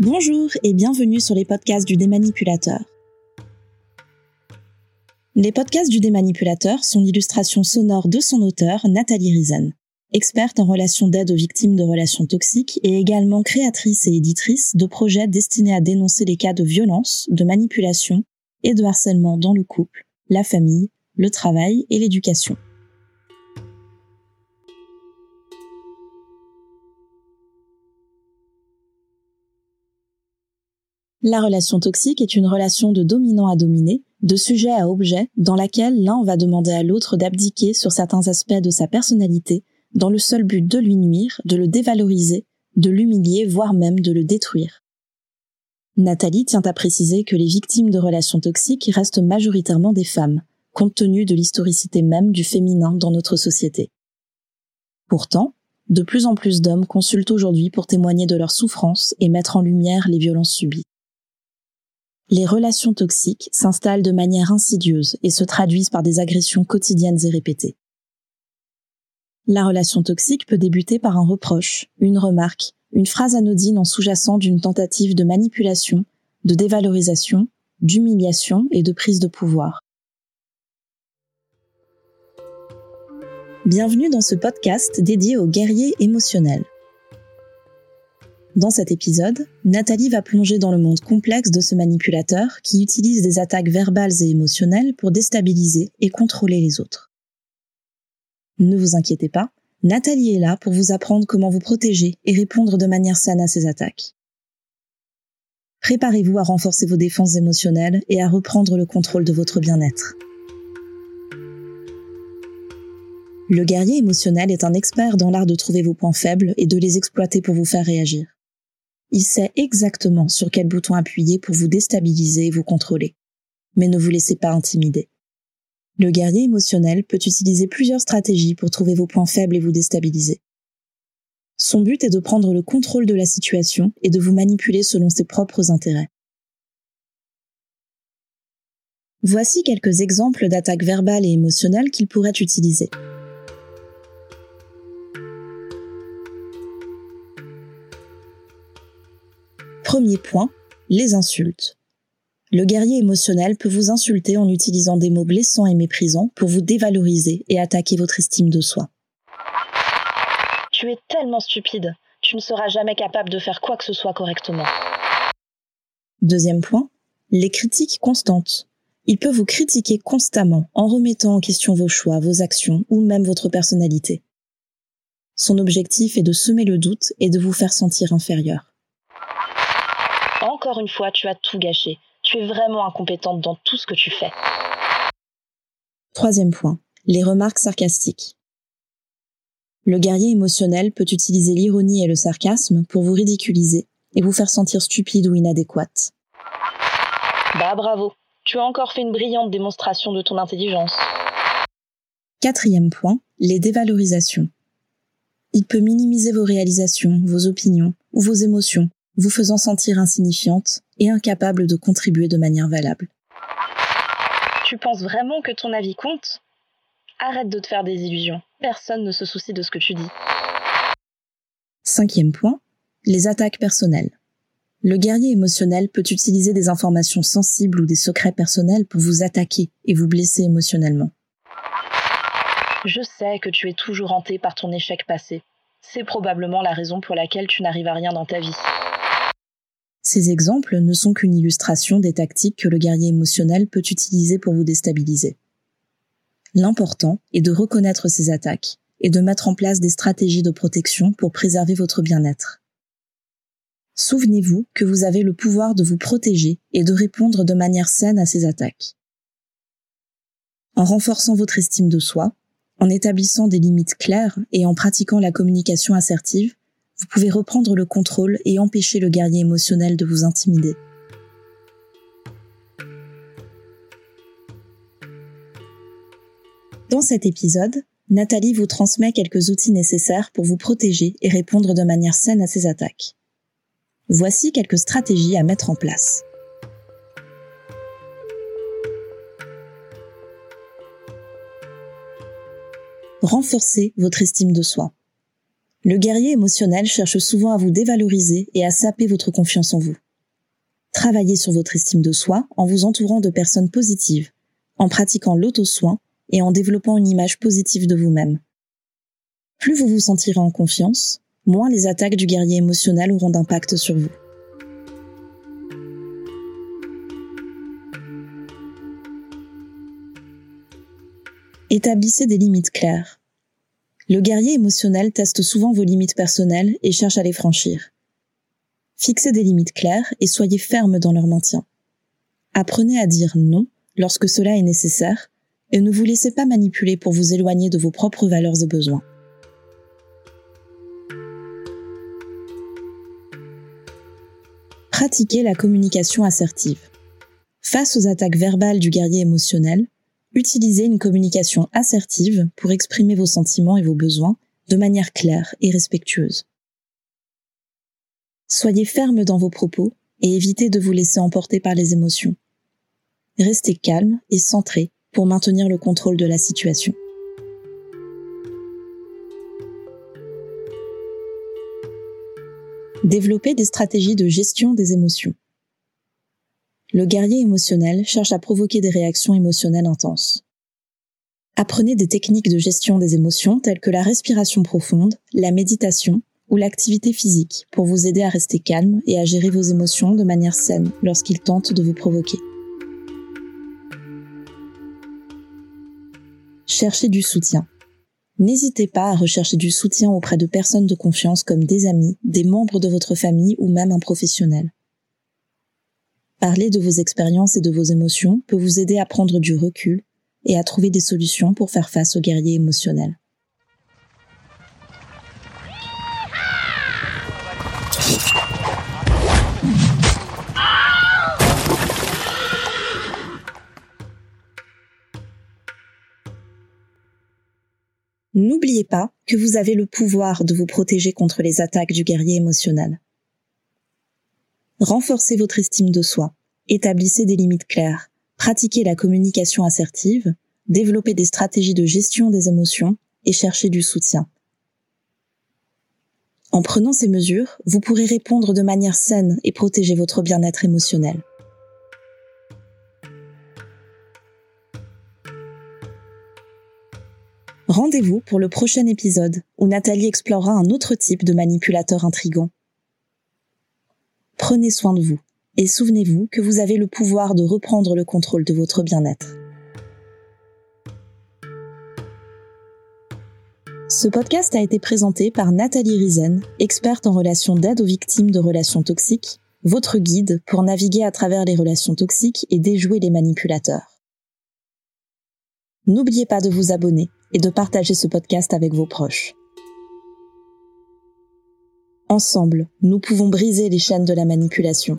Bonjour et bienvenue sur les podcasts du démanipulateur. Les podcasts du démanipulateur sont l'illustration sonore de son auteur, Nathalie Rizen, experte en relations d'aide aux victimes de relations toxiques et également créatrice et éditrice de projets destinés à dénoncer les cas de violence, de manipulation et de harcèlement dans le couple, la famille, le travail et l'éducation. La relation toxique est une relation de dominant à dominé, de sujet à objet, dans laquelle l'un va demander à l'autre d'abdiquer sur certains aspects de sa personnalité, dans le seul but de lui nuire, de le dévaloriser, de l'humilier, voire même de le détruire. Nathalie tient à préciser que les victimes de relations toxiques restent majoritairement des femmes, compte tenu de l'historicité même du féminin dans notre société. Pourtant, de plus en plus d'hommes consultent aujourd'hui pour témoigner de leurs souffrances et mettre en lumière les violences subies. Les relations toxiques s'installent de manière insidieuse et se traduisent par des agressions quotidiennes et répétées. La relation toxique peut débuter par un reproche, une remarque, une phrase anodine en sous-jacent d'une tentative de manipulation, de dévalorisation, d'humiliation et de prise de pouvoir. Bienvenue dans ce podcast dédié aux guerriers émotionnels. Dans cet épisode, Nathalie va plonger dans le monde complexe de ce manipulateur qui utilise des attaques verbales et émotionnelles pour déstabiliser et contrôler les autres. Ne vous inquiétez pas, Nathalie est là pour vous apprendre comment vous protéger et répondre de manière saine à ces attaques. Préparez-vous à renforcer vos défenses émotionnelles et à reprendre le contrôle de votre bien-être. Le guerrier émotionnel est un expert dans l'art de trouver vos points faibles et de les exploiter pour vous faire réagir. Il sait exactement sur quel bouton appuyer pour vous déstabiliser et vous contrôler. Mais ne vous laissez pas intimider. Le guerrier émotionnel peut utiliser plusieurs stratégies pour trouver vos points faibles et vous déstabiliser. Son but est de prendre le contrôle de la situation et de vous manipuler selon ses propres intérêts. Voici quelques exemples d'attaques verbales et émotionnelles qu'il pourrait utiliser. Premier point, les insultes. Le guerrier émotionnel peut vous insulter en utilisant des mots blessants et méprisants pour vous dévaloriser et attaquer votre estime de soi. Tu es tellement stupide, tu ne seras jamais capable de faire quoi que ce soit correctement. Deuxième point, les critiques constantes. Il peut vous critiquer constamment en remettant en question vos choix, vos actions ou même votre personnalité. Son objectif est de semer le doute et de vous faire sentir inférieur. Encore une fois, tu as tout gâché. Tu es vraiment incompétente dans tout ce que tu fais. Troisième point, les remarques sarcastiques. Le guerrier émotionnel peut utiliser l'ironie et le sarcasme pour vous ridiculiser et vous faire sentir stupide ou inadéquate. Bah bravo, tu as encore fait une brillante démonstration de ton intelligence. Quatrième point, les dévalorisations. Il peut minimiser vos réalisations, vos opinions ou vos émotions vous faisant sentir insignifiante et incapable de contribuer de manière valable. Tu penses vraiment que ton avis compte? Arrête de te faire des illusions. Personne ne se soucie de ce que tu dis. Cinquième point, les attaques personnelles. Le guerrier émotionnel peut utiliser des informations sensibles ou des secrets personnels pour vous attaquer et vous blesser émotionnellement. Je sais que tu es toujours hanté par ton échec passé. C'est probablement la raison pour laquelle tu n'arrives à rien dans ta vie. Ces exemples ne sont qu'une illustration des tactiques que le guerrier émotionnel peut utiliser pour vous déstabiliser. L'important est de reconnaître ces attaques et de mettre en place des stratégies de protection pour préserver votre bien-être. Souvenez-vous que vous avez le pouvoir de vous protéger et de répondre de manière saine à ces attaques. En renforçant votre estime de soi, en établissant des limites claires et en pratiquant la communication assertive, vous pouvez reprendre le contrôle et empêcher le guerrier émotionnel de vous intimider. Dans cet épisode, Nathalie vous transmet quelques outils nécessaires pour vous protéger et répondre de manière saine à ces attaques. Voici quelques stratégies à mettre en place. Renforcez votre estime de soi. Le guerrier émotionnel cherche souvent à vous dévaloriser et à saper votre confiance en vous. Travaillez sur votre estime de soi en vous entourant de personnes positives, en pratiquant l'auto-soin et en développant une image positive de vous-même. Plus vous vous sentirez en confiance, moins les attaques du guerrier émotionnel auront d'impact sur vous. Établissez des limites claires. Le guerrier émotionnel teste souvent vos limites personnelles et cherche à les franchir. Fixez des limites claires et soyez ferme dans leur maintien. Apprenez à dire non lorsque cela est nécessaire et ne vous laissez pas manipuler pour vous éloigner de vos propres valeurs et besoins. Pratiquez la communication assertive. Face aux attaques verbales du guerrier émotionnel, Utilisez une communication assertive pour exprimer vos sentiments et vos besoins de manière claire et respectueuse. Soyez ferme dans vos propos et évitez de vous laisser emporter par les émotions. Restez calme et centré pour maintenir le contrôle de la situation. Développez des stratégies de gestion des émotions. Le guerrier émotionnel cherche à provoquer des réactions émotionnelles intenses. Apprenez des techniques de gestion des émotions telles que la respiration profonde, la méditation ou l'activité physique pour vous aider à rester calme et à gérer vos émotions de manière saine lorsqu'ils tentent de vous provoquer. Cherchez du soutien. N'hésitez pas à rechercher du soutien auprès de personnes de confiance comme des amis, des membres de votre famille ou même un professionnel. Parler de vos expériences et de vos émotions peut vous aider à prendre du recul et à trouver des solutions pour faire face aux guerriers émotionnels. N'oubliez pas que vous avez le pouvoir de vous protéger contre les attaques du guerrier émotionnel. Renforcez votre estime de soi, établissez des limites claires, pratiquez la communication assertive, développez des stratégies de gestion des émotions et cherchez du soutien. En prenant ces mesures, vous pourrez répondre de manière saine et protéger votre bien-être émotionnel. Rendez-vous pour le prochain épisode où Nathalie explorera un autre type de manipulateur intrigant Prenez soin de vous et souvenez-vous que vous avez le pouvoir de reprendre le contrôle de votre bien-être. Ce podcast a été présenté par Nathalie Rizen, experte en relations d'aide aux victimes de relations toxiques, votre guide pour naviguer à travers les relations toxiques et déjouer les manipulateurs. N'oubliez pas de vous abonner et de partager ce podcast avec vos proches. Ensemble, nous pouvons briser les chaînes de la manipulation